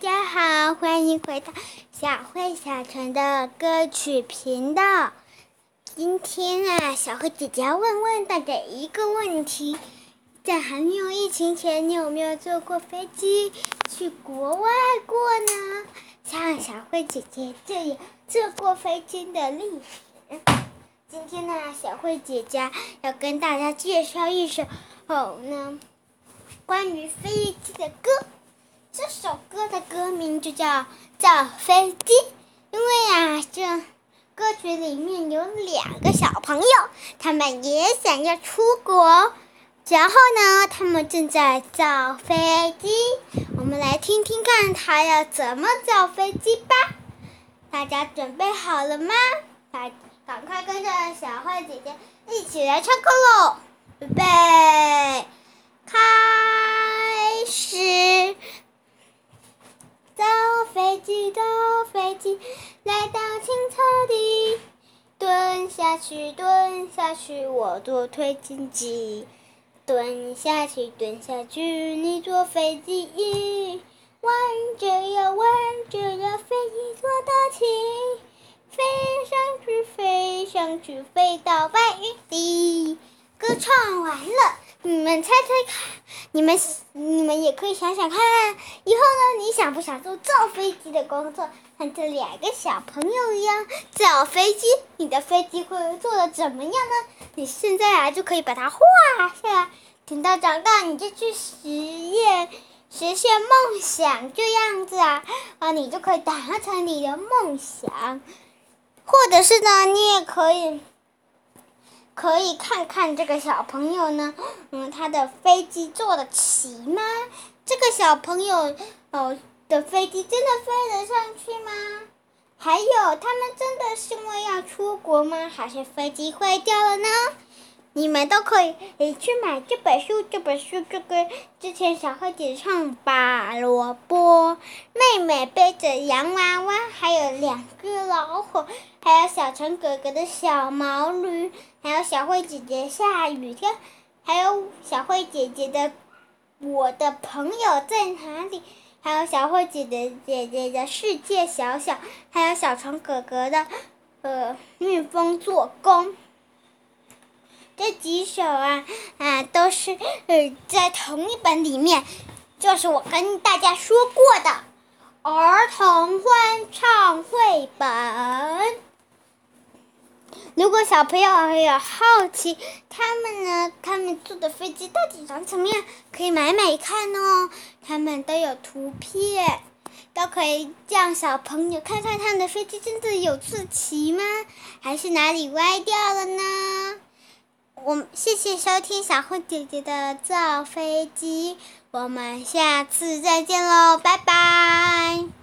大家好，欢迎回到小慧小陈的歌曲频道。今天啊，小慧姐姐要问问大家一个问题：在还没有疫情前，你有没有坐过飞机去国外过呢？像小慧姐姐这样坐过飞机的历史。今天呢，小慧姐姐要跟大家介绍一首哦呢关于飞机的歌。这首歌的歌名就叫《造飞机》，因为呀，这歌曲里面有两个小朋友，他们也想要出国，然后呢，他们正在造飞机。我们来听听看，他要怎么造飞机吧。大家准备好了吗？来，赶快跟着小慧姐姐一起来唱歌喽！预备，来到青草地，蹲下去，蹲下去，我做推进机。蹲下去，蹲下去，你坐飞机。弯着腰，弯着腰，飞机坐得起，飞上去，飞上去，飞到白云里。歌唱完了。你们猜猜看，你们你们也可以想想看，以后呢，你想不想做造飞机的工作？像这两个小朋友一样造飞机，你的飞机会做的怎么样呢？你现在啊就可以把它画下来，等到长大你就去实验，实现梦想，这样子啊啊，你就可以达成你的梦想，或者是呢，你也可以。可以看看这个小朋友呢，嗯，他的飞机坐的齐吗？这个小朋友哦的飞机真的飞得上去吗？还有，他们真的是因为要出国吗？还是飞机坏掉了呢？你们都可以去买这本书。这本书就跟之前小慧姐唱《拔萝卜》，妹妹背着洋娃娃，还有两只老虎，还有小陈哥哥的小毛驴，还有小慧姐姐下雨天，还有小慧姐姐的我的朋友在哪里？还有小慧姐姐姐姐的世界小小，还有小陈哥哥的呃蜜蜂做工。这几首啊啊都是呃在同一本里面，就是我跟大家说过的儿童欢唱绘本。如果小朋友有好奇，他们呢，他们坐的飞机到底长什么样，可以买买看哦。他们都有图片，都可以让小朋友看看他们的飞机真的有自齐吗？还是哪里歪掉了呢？我谢谢收听小慧姐姐的造飞机，我们下次再见喽，拜拜。